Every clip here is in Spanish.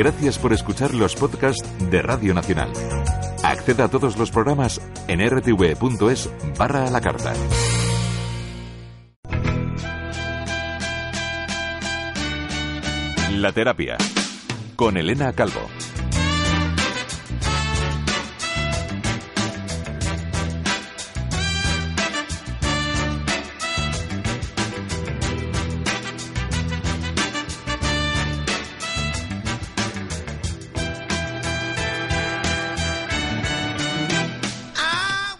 Gracias por escuchar los podcasts de Radio Nacional. Acceda a todos los programas en rtv.es barra a la carta. La terapia con Elena Calvo.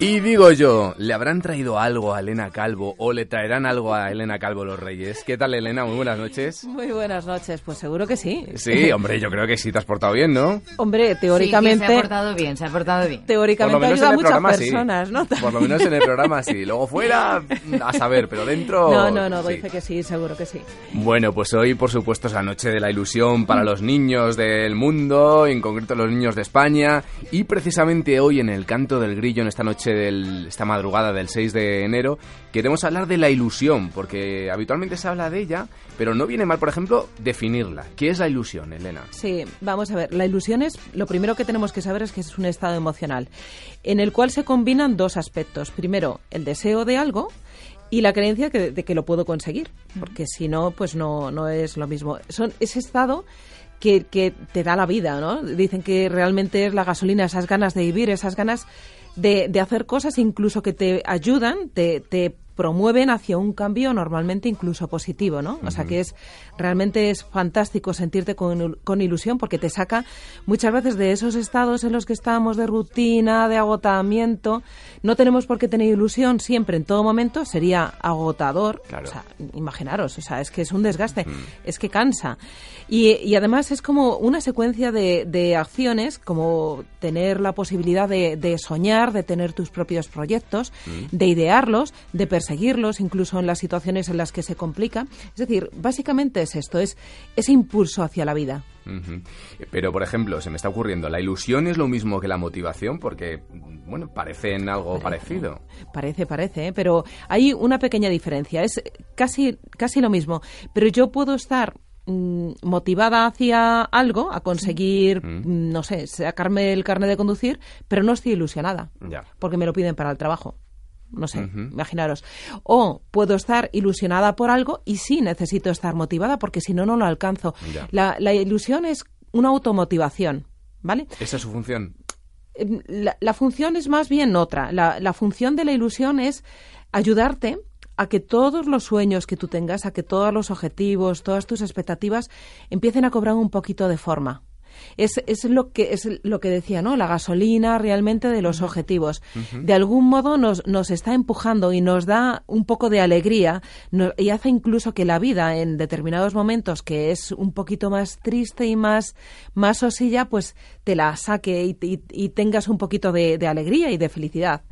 Y digo yo, ¿le habrán traído algo a Elena Calvo o le traerán algo a Elena Calvo los Reyes? ¿Qué tal, Elena? Muy buenas noches. Muy buenas noches, pues seguro que sí. Sí, hombre, yo creo que sí te has portado bien, ¿no? Hombre, teóricamente... Sí, se ha portado bien, se ha portado bien. Teóricamente ayuda a muchas personas, ¿no? Por lo menos en el programa sí. Luego fuera, a saber, pero dentro... No, no, no, dice que sí, seguro que sí. Bueno, pues hoy, por supuesto, es la noche de la ilusión para los niños del mundo, en concreto los niños de España, y precisamente hoy en el Canto del Grillo, en esta noche Esta madrugada del 6 de enero, queremos hablar de la ilusión, porque habitualmente se habla de ella, pero no viene mal, por ejemplo, definirla. ¿Qué es la ilusión, Elena? Sí, vamos a ver. La ilusión es, lo primero que tenemos que saber es que es un estado emocional, en el cual se combinan dos aspectos. Primero, el deseo de algo, y la creencia de que lo puedo conseguir, porque si no, pues no, no es lo mismo. Son ese estado que, que, te da la vida, ¿no? Dicen que realmente es la gasolina, esas ganas de vivir, esas ganas de, de hacer cosas incluso que te ayudan, te, te promueven hacia un cambio normalmente incluso positivo, ¿no? O sea que es realmente es fantástico sentirte con, con, ilusión porque te saca muchas veces de esos estados en los que estamos de rutina, de agotamiento. No tenemos por qué tener ilusión siempre, en todo momento, sería agotador. Claro. O sea, imaginaros, o sea, es que es un desgaste, es que cansa. Y, y, además es como una secuencia de, de acciones, como tener la posibilidad de, de, soñar, de tener tus propios proyectos, de idearlos, de seguirlos, incluso en las situaciones en las que se complica. Es decir, básicamente es esto, es ese impulso hacia la vida. Uh -huh. Pero, por ejemplo, se me está ocurriendo, ¿la ilusión es lo mismo que la motivación? Porque, bueno, parecen algo parece, parecido. Parece, parece, ¿eh? pero hay una pequeña diferencia. Es casi, casi lo mismo. Pero yo puedo estar mm, motivada hacia algo, a conseguir, Mm. no sé, sacarme el carnet de conducir, pero no estoy ilusionada. Ya. Porque me lo piden para el trabajo. No sé, imaginaros. O puedo estar ilusionada por algo y sí necesito estar motivada porque si no, no lo alcanzo. La, la ilusión es una automotivación, ¿vale? ¿Esa es su función? Eh, La, la función es más bien otra. La función de la ilusión es ayudarte a que todos los sueños que tú tengas, a que todos los objetivos, todas tus expectativas empiecen a cobrar un poquito de forma. Es, es lo que es lo que decía, ¿no? La gasolina realmente de los objetivos. De algún modo nos, nos está empujando y nos da un poco de alegría no- y hace incluso que la vida en determinados momentos que es un poquito más triste y más, más sosilla, pues te la saque y, y- y tengas un poquito de, de alegría y de felicidad.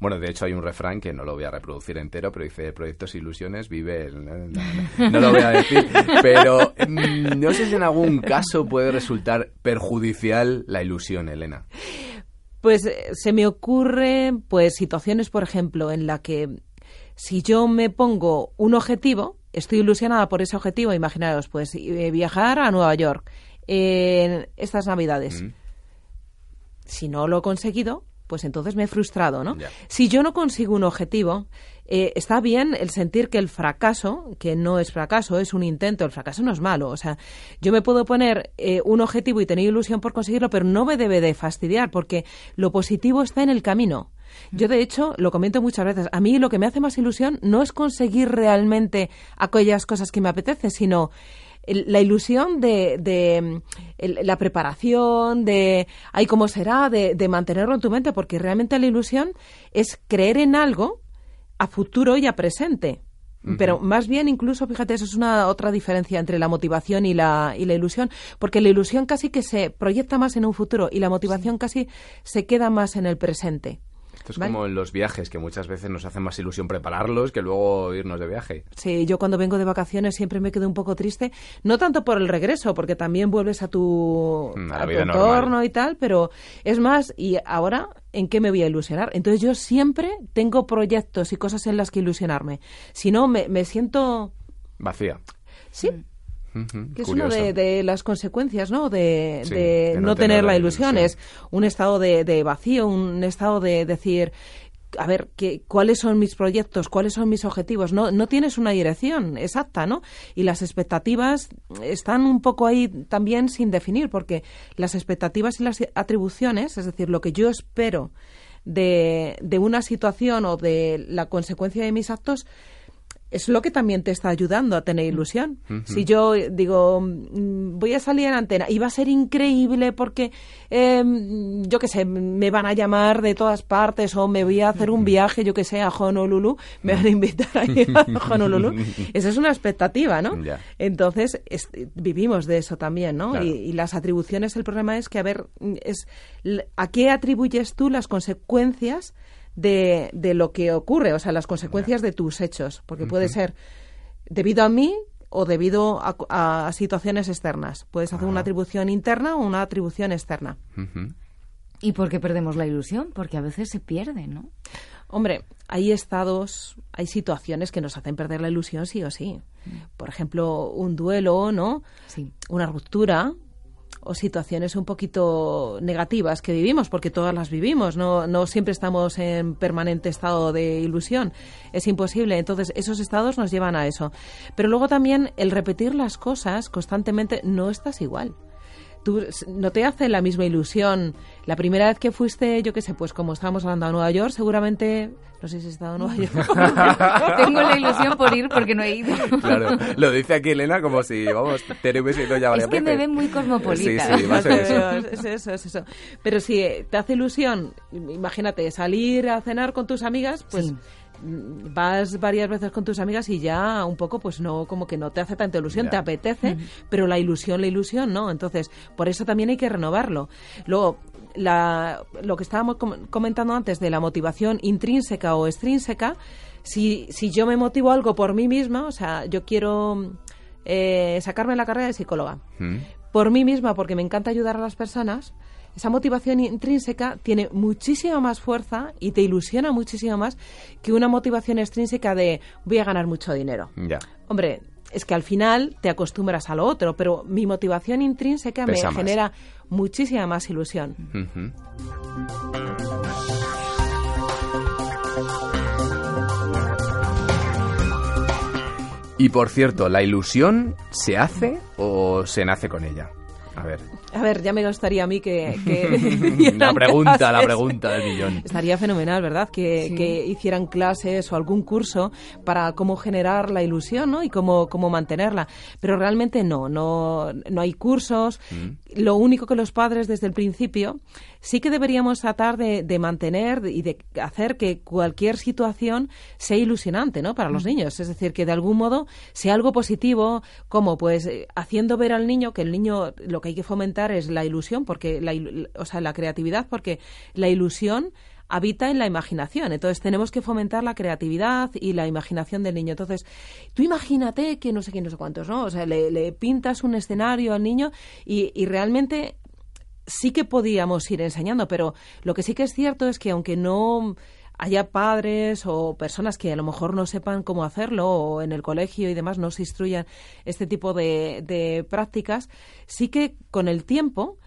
Bueno, de hecho hay un refrán que no lo voy a reproducir entero, pero dice proyectos e ilusiones, vive el... No, no, no, no lo voy a decir, pero mm, no sé si en algún caso puede resultar perjudicial la ilusión, Elena. Pues eh, se me ocurre pues situaciones, por ejemplo, en la que si yo me pongo un objetivo, estoy ilusionada por ese objetivo, imaginaros, pues eh, viajar a Nueva York en estas Navidades. Mm. Si no lo he conseguido, pues entonces me he frustrado, ¿no? Si yo no consigo un objetivo, eh, está bien el sentir que el fracaso, que no es fracaso, es un intento, el fracaso no es malo. O sea, yo me puedo poner eh, un objetivo y tener ilusión por conseguirlo, pero no me debe de fastidiar, porque lo positivo está en el camino. Yo, de hecho, lo comento muchas veces, a mí lo que me hace más ilusión no es conseguir realmente aquellas cosas que me apetece, sino el- la ilusión de, de, mm, el- la preparación, de ay cómo será, de, de mantenerlo en tu mente, porque realmente la ilusión es creer en algo a futuro y a presente. Pero más bien, incluso, fíjate, eso es una otra diferencia entre la motivación y la, y la ilusión, porque la ilusión casi que se proyecta más en un futuro y la motivación casi se queda más en el presente. Esto es ¿Vale? como en los viajes, que muchas veces nos hace más ilusión prepararlos que luego irnos de viaje. Sí, yo cuando vengo de vacaciones siempre me quedo un poco triste, no tanto por el regreso, porque también vuelves a tu, Mm, a tu entorno y tal, pero es más, y ahora, ¿en qué me voy a ilusionar? Entonces yo siempre tengo proyectos y cosas en las que ilusionarme. Si no, me, me siento... Vacía. Sí, Que es una de, las consecuencias, ¿no? De, no, tener, la ilusión. Es un estado de, vacío, un estado de decir, a ver, ¿qué, ¿cuáles son mis proyectos? ¿Cuáles son mis objetivos? No, no tienes una dirección exacta, ¿no? Y las expectativas están un poco ahí también sin definir, porque las expectativas y las atribuciones, es decir, lo que yo espero de, de una situación o de la consecuencia de mis actos, es lo que también te está ayudando a tener ilusión. Si yo digo, mm, voy a salir en antena y va a ser increíble porque, em, yo qué sé, me van a llamar de todas partes o me voy a hacer un viaje, yo qué sé, a Honolulu, me van a invitar a ir a Honolulu. Esa es una expectativa, ¿no? Entonces, vivimos de eso también, ¿no? Y, y, las atribuciones, el problema es que, a ver, es, ¿a qué atribuyes tú las consecuencias? De, de lo que ocurre, o sea, las consecuencias de tus hechos, porque puede ser debido a mí o debido a, situaciones externas. Puedes hacer una atribución interna o una atribución externa. ¿Y por qué perdemos la ilusión? Porque a veces se pierde, ¿no? Hombre, hay estados, hay situaciones que nos hacen perder la ilusión sí o sí. Mm. Por ejemplo, un duelo, ¿no? Sí. Una ruptura, o situaciones un poquito negativas que vivimos, porque todas las vivimos, no, no siempre estamos en permanente estado de ilusión, es imposible, entonces esos estados nos llevan a eso. Pero luego también el repetir las cosas constantemente no estás igual tú no te hace la misma ilusión. La primera vez que fuiste, yo qué sé, pues como estábamos hablando a Nueva York, seguramente, no sé si has estado en Nueva York. Tengo la ilusión por ir porque no he ido. Claro, lo dice aquí Elena como si, vamos, te hubiese ido ya varias Es que me ven muy cosmopolita. Sí, sí, más eso. Es eso, es eso. Pero si te hace ilusión, imagínate, salir a cenar con tus amigas, pues vas varias veces con tus amigas y ya un poco pues no como que no te hace tanta ilusión, te apetece, pero la ilusión, la ilusión no, entonces por eso también hay que renovarlo. Luego la, lo que estábamos comentando antes de la motivación intrínseca o extrínseca, si, si yo me motivo algo por mí misma, o sea, yo quiero eh, sacarme la carrera de psicóloga, por mí misma, porque me encanta ayudar a las personas, esa motivación intrínseca tiene muchísima más fuerza y te ilusiona muchísimo más que una motivación extrínseca de voy a ganar mucho dinero. Ya. Hombre, es que al final te acostumbras a lo otro, pero mi motivación intrínseca me genera muchísima más ilusión. Y por cierto, ¿la ilusión se hace o se nace con ella? A ver. A ver, ya me gustaría a mí que... la pregunta, la pregunta del millón. Estaría fenomenal, ¿verdad? Que, hicieran clases o algún curso para cómo generar la ilusión, ¿no? Y cómo, cómo mantenerla. Pero realmente no, no, no hay cursos. Mm. Lo único que los padres desde el principio sí que deberíamos tratar de, mantener y de hacer que cualquier situación sea ilusionante, ¿no? Para los mm. niños. Es decir, que de algún modo sea algo positivo, como pues eh, haciendo ver al niño que el niño lo que hay que fomentar es la ilusión, porque la, o sea, la creatividad, porque la ilusión habita en la imaginación. Entonces tenemos que fomentar la creatividad y la imaginación del niño. Entonces, tú imagínate que no sé quién, no sé cuántos, ¿no? O sea, le, pintas un escenario al niño y, y, realmente sí que podíamos ir enseñando, pero lo que sí que es cierto es que aunque no haya padres o personas que a lo mejor no sepan cómo hacerlo o en el colegio y demás no se instruyan este tipo de, de prácticas, sí que con el tiempo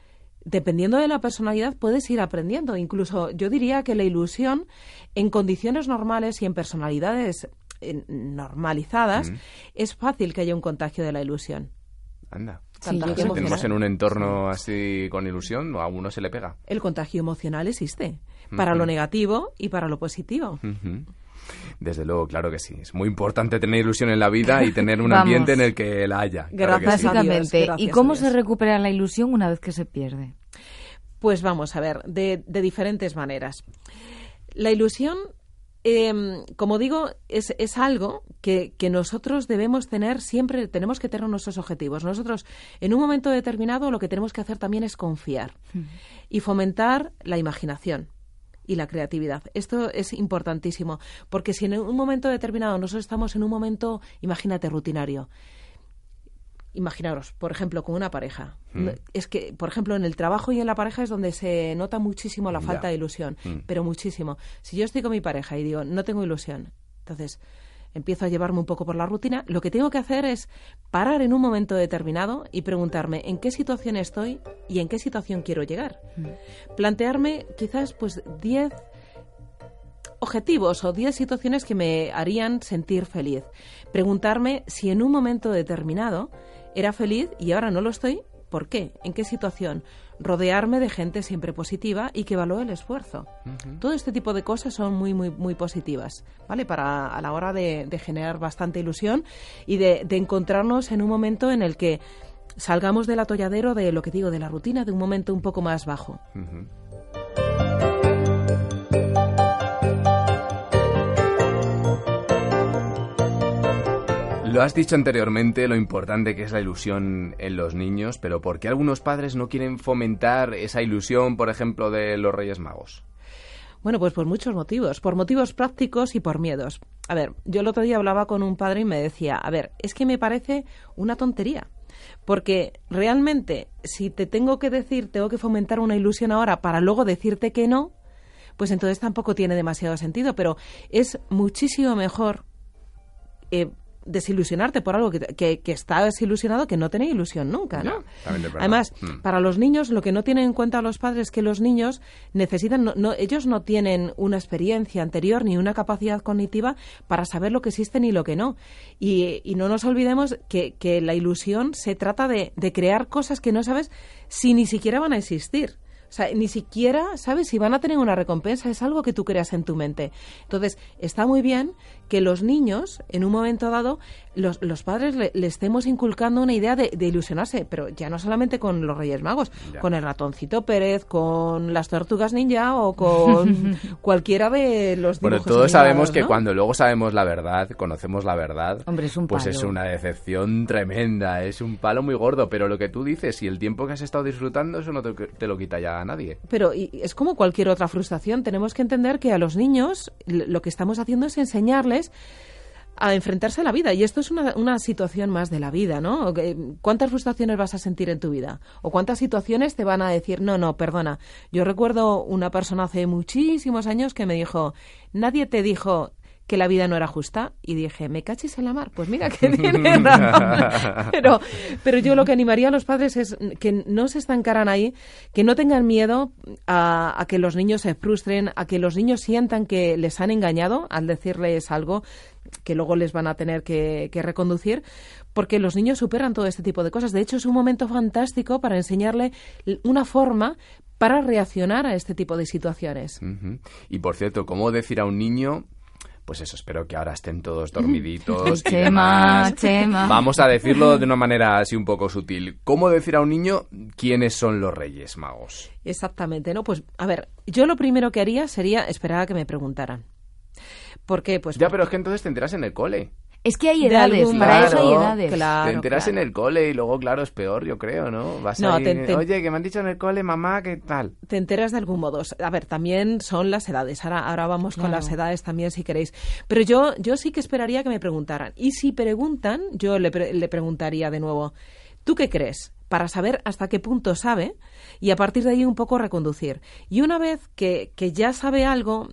dependiendo de la personalidad, puedes ir aprendiendo. Incluso yo diría que la ilusión, en condiciones normales y en personalidades eh, normalizadas, es fácil que haya un contagio de la ilusión. Anda. Si tenemos en un entorno así con ilusión, a uno se le pega. El contagio emocional existe, para lo negativo y para lo positivo. Desde luego, claro que sí. Es muy importante tener ilusión en la vida y tener un ambiente en el que la haya. Básicamente. ¿Y cómo se recupera la ilusión una vez que se pierde? Pues vamos a ver, de, de diferentes maneras. La ilusión eh, como digo, es, es algo que, que, nosotros debemos tener siempre, tenemos que tener nuestros objetivos. Nosotros, en un momento determinado, lo que tenemos que hacer también es confiar hmm. y fomentar la imaginación y la creatividad. Esto es importantísimo, porque si en un momento determinado nosotros estamos en un momento, imagínate, rutinario, imaginaros, por ejemplo, con una pareja. Mm. Es que, por ejemplo, en el trabajo y en la pareja es donde se nota muchísimo la falta de ilusión, mm. pero muchísimo. Si yo estoy con mi pareja y digo, no tengo ilusión, entonces empiezo a llevarme un poco por la rutina, lo que tengo que hacer es parar en un momento determinado y preguntarme en qué situación estoy y en qué situación quiero llegar. Mm. Plantearme quizás pues 10 objetivos o 10 situaciones que me harían sentir feliz. Preguntarme si en un momento determinado era feliz y ahora no lo estoy, ¿por qué? ¿En qué situación? Rodearme de gente siempre positiva y que valore el esfuerzo. Todo este tipo de cosas son muy, muy, muy positivas, ¿vale? Para a la hora de, de generar bastante ilusión y de, de encontrarnos en un momento en el que salgamos del atolladero de lo que digo, de la rutina, de un momento un poco más bajo. Lo has dicho anteriormente, lo importante que es la ilusión en los niños, pero ¿por qué algunos padres no quieren fomentar esa ilusión, por ejemplo, de los Reyes Magos? Bueno, pues por muchos motivos, por motivos prácticos y por miedos. A ver, yo el otro día hablaba con un padre y me decía, a ver, es que me parece una tontería. Porque realmente, si te tengo que decir, tengo que fomentar una ilusión ahora para luego decirte que no, pues entonces tampoco tiene demasiado sentido. Pero es muchísimo mejor eh, desilusionarte por algo que, que, que estás ilusionado que no tener ilusión nunca, ¿no? Ya. Además, Mm. para los niños, lo que no tienen en cuenta los padres es que los niños necesitan, no, no- ellos no tienen una experiencia anterior ni una capacidad cognitiva para saber lo que existe ni lo que no. Y, y no nos olvidemos que, que la ilusión se trata de, de crear cosas que no sabes si ni siquiera van a existir. O sea, ni siquiera sabes si van a tener una recompensa, es algo que tú creas en tu mente. Entonces, está muy bien que los niños, en un momento dado, los, los padres le, le estemos inculcando una idea de, de ilusionarse, pero ya no solamente con los Reyes Magos, Ya. con el ratoncito Pérez, con las tortugas ninja o con cualquiera de los Bueno, dibujos todos sabemos que ¿no? cuando luego sabemos la verdad, conocemos la verdad, Hombre, es un pues es una decepción tremenda, es un palo muy gordo, pero lo que tú dices, y el tiempo que has estado disfrutando, eso no te, te lo quita ya nadie. Pero es como cualquier otra frustración. Tenemos que entender que a los niños lo que estamos haciendo es enseñarles a enfrentarse a la vida. Y esto es una, una situación más de la vida, ¿no? ¿Cuántas frustraciones vas a sentir en tu vida? ¿O cuántas situaciones te van a decir, no, no, perdona? Yo recuerdo una persona hace muchísimos años que me dijo, nadie te dijo que la vida no era justa y dije, me cachis en la mar. Pues mira que tiene razón. Pero, pero yo lo que animaría a los padres es que no se estancaran ahí, que no tengan miedo a, a que los niños se frustren, a que los niños sientan que les han engañado al decirles algo que luego les van a tener que, que reconducir, porque los niños superan todo este tipo de cosas. De hecho, es un momento fantástico para enseñarle una forma para reaccionar a este tipo de situaciones. Y por cierto, ¿cómo decir a un niño? Pues eso, espero que ahora estén todos dormiditos. y Chema, demás. Chema. Vamos a decirlo de una manera así un poco sutil. ¿Cómo decir a un niño quiénes son los Reyes Magos? Exactamente, ¿no? Pues, a ver, yo lo primero que haría sería esperar a que me preguntaran. ¿Por qué? Pues Ya, pero es que entonces te enteras en el cole. Es que hay De edades, algún para eso hay edades. claro. te enteras claro. en el cole y luego, claro, es peor, yo creo, ¿no? Vas No, ahí, te- te- oye, que me han dicho en el cole, mamá, ¿qué tal? te enteras de algún modo. A ver, también son las edades. Ahora, ahora vamos con Claro. las edades también, si queréis. Pero yo, yo sí que esperaría que me preguntaran. Y si preguntan, yo le, pre- le preguntaría de nuevo, ¿tú qué crees? Para saber hasta qué punto sabe y a partir de ahí un poco reconducir. Y una vez que, que ya sabe algo,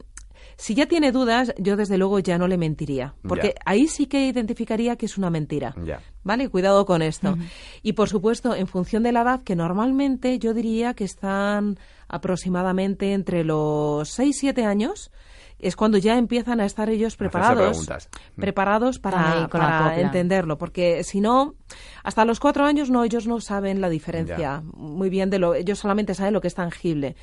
si ya tiene dudas, yo desde luego ya no le mentiría. Porque Ya. ahí sí que identificaría que es una mentira. Ya. ¿Vale? Cuidado con esto. Y por supuesto, en función de la edad, que normalmente yo diría que están aproximadamente entre los 6 7 años, es cuando ya empiezan a estar ellos preparados. preguntas. Preparados para, entenderlo. Porque si no, hasta los cuatro años no, ellos no saben la diferencia Ya. muy bien de lo, ellos solamente saben lo que es tangible.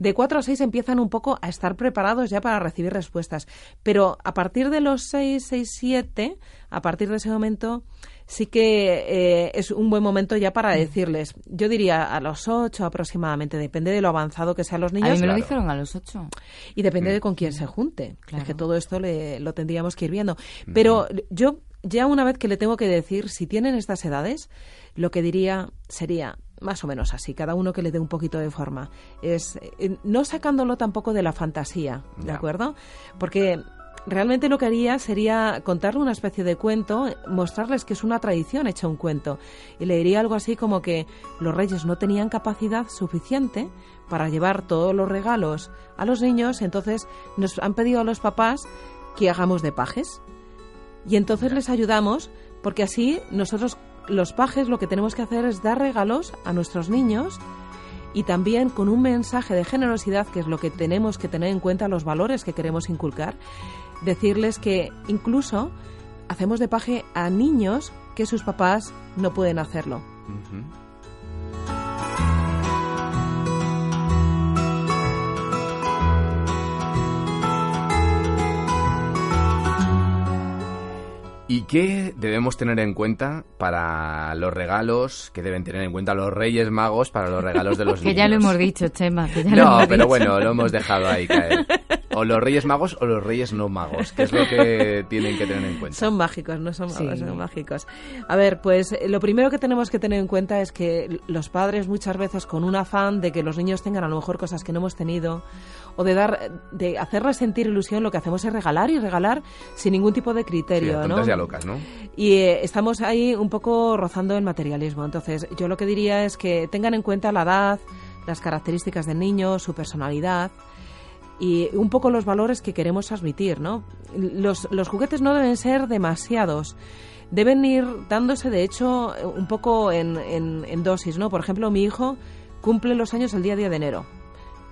De cuatro a seis empiezan un poco a estar preparados ya para recibir respuestas. Pero a partir de los seis, seis, siete, a partir de ese momento, sí que eh, es un buen momento ya para decirles. Yo diría a los ocho aproximadamente, depende de lo avanzado que sean los A niños mí me lo Claro. dijeron a los ocho. y depende de con quién se junte. Claro. Es que todo esto le- lo tendríamos que ir viendo. Pero yo, ya una vez que le tengo que decir, si tienen estas edades, lo que diría sería más o menos así, cada uno que le dé un poquito de forma. Es eh, no sacándolo tampoco de la fantasía, ¿de acuerdo? Porque realmente lo que haría sería contarle una especie de cuento, mostrarles que es una tradición hecha un cuento. Y le diría algo así como que los reyes no tenían capacidad suficiente para llevar todos los regalos a los niños, entonces nos han pedido a los papás que hagamos de pajes. Y entonces les ayudamos porque así nosotros los pajes lo que tenemos que hacer es dar regalos a nuestros niños y también con un mensaje de generosidad, que es lo que tenemos que tener en cuenta, los valores que queremos inculcar, decirles que incluso hacemos de paje a niños que sus papás no pueden hacerlo. ¿Y qué debemos tener en cuenta para los regalos que deben tener en cuenta los Reyes Magos para los regalos de los niños? Que ya lo hemos dicho, Chema. no, pero bueno, lo hemos dejado ahí caer. O los Reyes Magos o los Reyes no magos, que es lo que tienen que tener en cuenta. Son mágicos, no son magos, son mágicos. A ver, pues lo primero que tenemos que tener en cuenta es que los padres muchas veces con un afán de que los niños tengan a lo mejor cosas que no hemos tenido o de dar de hacerles sentir ilusión, lo que hacemos es regalar y regalar sin ningún tipo de criterio, ¿no? ya locas, ¿no? Y eh, estamos ahí un poco rozando el materialismo. Entonces, yo lo que diría es que tengan en cuenta la edad, las características del niño, su personalidad y un poco los valores que queremos transmitir, ¿no? Los, los juguetes no deben ser demasiados deben ir dándose, de hecho, un poco en, en, en, dosis, ¿no? Por ejemplo, mi hijo cumple los años el día 10 de enero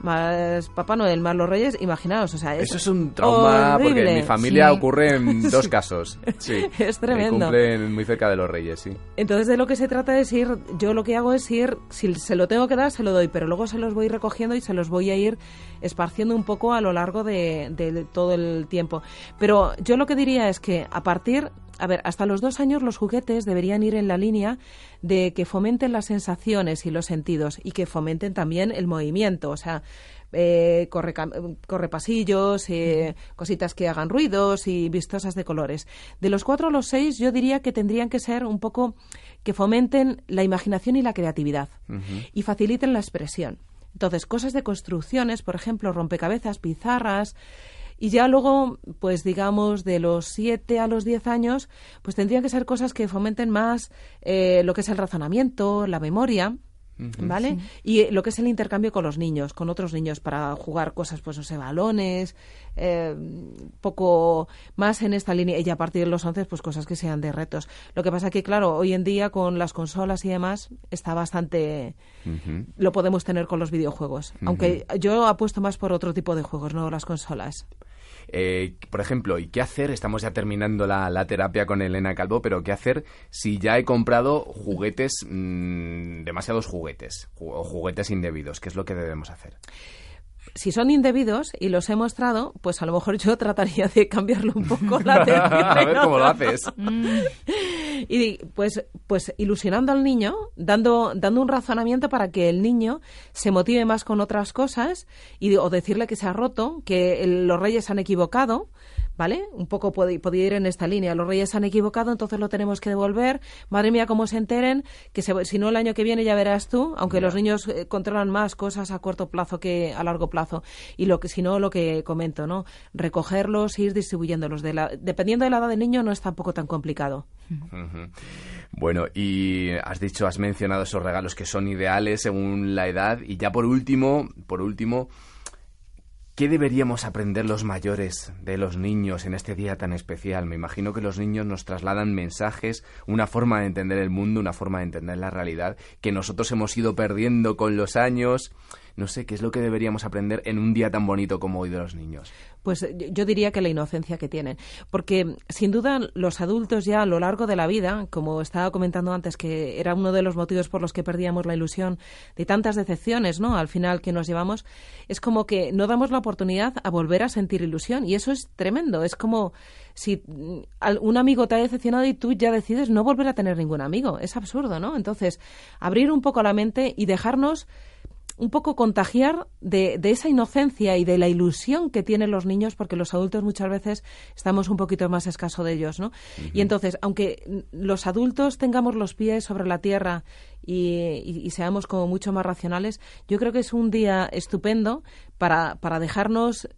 más Papá Noel, más los Reyes, imaginaos, o sea, Eso es un trauma porque en mi familia ocurre en dos casos. Sí. es tremendo. cumplen muy cerca de los Reyes, sí. Entonces de lo que se trata es ir, yo lo que hago es ir, si se lo tengo que dar, se lo doy, pero luego se los voy recogiendo y se los voy a ir esparciendo un poco a lo largo de, de todo el tiempo. Pero yo lo que diría es que a partir a ver, hasta los dos años los juguetes deberían ir en la línea de que fomenten las sensaciones y los sentidos y que fomenten también el movimiento, o sea, eh, corre, corre, pasillos, eh, cositas que hagan ruidos y vistosas de colores. De los cuatro a los seis yo diría que tendrían que ser un poco que fomenten la imaginación y la creatividad y faciliten la expresión. Entonces, cosas de construcciones, por ejemplo, rompecabezas, pizarras, y ya luego, pues digamos, de los 7 a los 10 años, pues tendrían que ser cosas que fomenten más eh, lo que es el razonamiento, la memoria. ¿Vale? Y lo que es el intercambio con los niños, con otros niños, para jugar cosas, pues, no sé, balones, eh, poco más en esta línea. Y a partir de los 11, pues cosas que sean de retos. Lo que pasa que, claro, hoy en día con las consolas y demás, está bastante. Lo podemos tener con los videojuegos. Aunque yo apuesto más por otro tipo de juegos, no las consolas. Eh, por ejemplo, ¿y qué hacer? Estamos ya terminando la, terapia con Elena Calvo, pero ¿qué hacer si ya he comprado juguetes, mm, demasiados juguetes, o juguetes indebidos? ¿Qué es lo que debemos hacer? Si son indebidos y los he mostrado, pues a lo mejor yo trataría de cambiarlo un poco la a ver cómo lo haces. y pues, pues ilusionando al niño, dando, dando un razonamiento para que el niño se motive más con otras cosas y, o decirle que se ha roto, que los reyes han equivocado, ¿vale? Un poco podía ir en esta línea. Los reyes han equivocado, entonces lo tenemos que devolver. Madre mía, cómo se enteren, que si no el año que viene ya verás tú, aunque los niños eh, controlan más cosas a corto plazo que a largo plazo. Y lo que si no, lo que comento, ¿no? Recogerlos, ir distribuyéndolos. De la, dependiendo de la edad del niño, no es tampoco tan complicado. Bueno, y has dicho, has mencionado esos regalos que son ideales según la edad. Y ya por último, por último, ¿Qué deberíamos aprender los mayores de los niños en este día tan especial? Me imagino que los niños nos trasladan mensajes, una forma de entender el mundo, una forma de entender la realidad, que nosotros hemos ido perdiendo con los años. No sé, ¿qué es lo que deberíamos aprender en un día tan bonito como hoy de los niños? Pues eh, yo diría que la inocencia que tienen. Porque sin duda los adultos ya a lo largo de la vida, como estaba comentando antes, que era uno de los motivos por los que perdíamos la ilusión de tantas decepciones, ¿no? Al final que nos llevamos, es como que no damos la oportunidad a volver a sentir ilusión. Y eso es tremendo. Es como si mm, un amigo te ha decepcionado y tú ya decides no volver a tener ningún amigo. Es absurdo, ¿no? Entonces, abrir un poco la mente y dejarnos un poco contagiar de, de, esa inocencia y de la ilusión que tienen los niños, porque los adultos muchas veces estamos un poquito más escaso de ellos, ¿no? Y entonces, aunque los adultos tengamos los pies sobre la tierra y, y, seamos como mucho más racionales, yo creo que es un día estupendo para, para dejarnos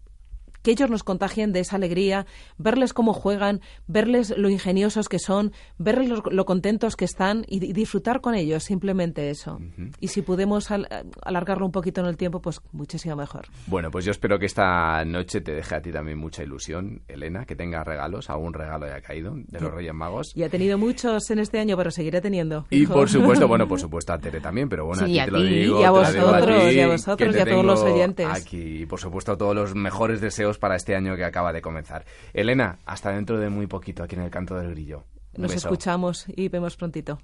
que ellos nos contagien de esa alegría, verles cómo juegan, verles lo ingeniosos que son, verles lo, lo contentos que están y, y disfrutar con ellos, simplemente eso. Y si podemos al- alargarlo un poquito en el tiempo, pues muchísimo mejor. Bueno, pues yo espero que esta noche te deje a ti también mucha ilusión, Elena, que tengas regalos, algún regalo haya caído de los Reyes Magos. Y he tenido muchos en este año, pero seguiré teniendo. Y hijo. por supuesto, bueno, por supuesto a Tere también, pero bueno, Sí, a a ti te lo digo. Y a vosotros, ti, y a vosotros, y a todos los oyentes. Aquí, y por supuesto, todos los mejores deseos para este año que acaba de comenzar. Elena, hasta dentro de muy poquito aquí en el Canto del Grillo. Un Nos beso. escuchamos y vemos prontito.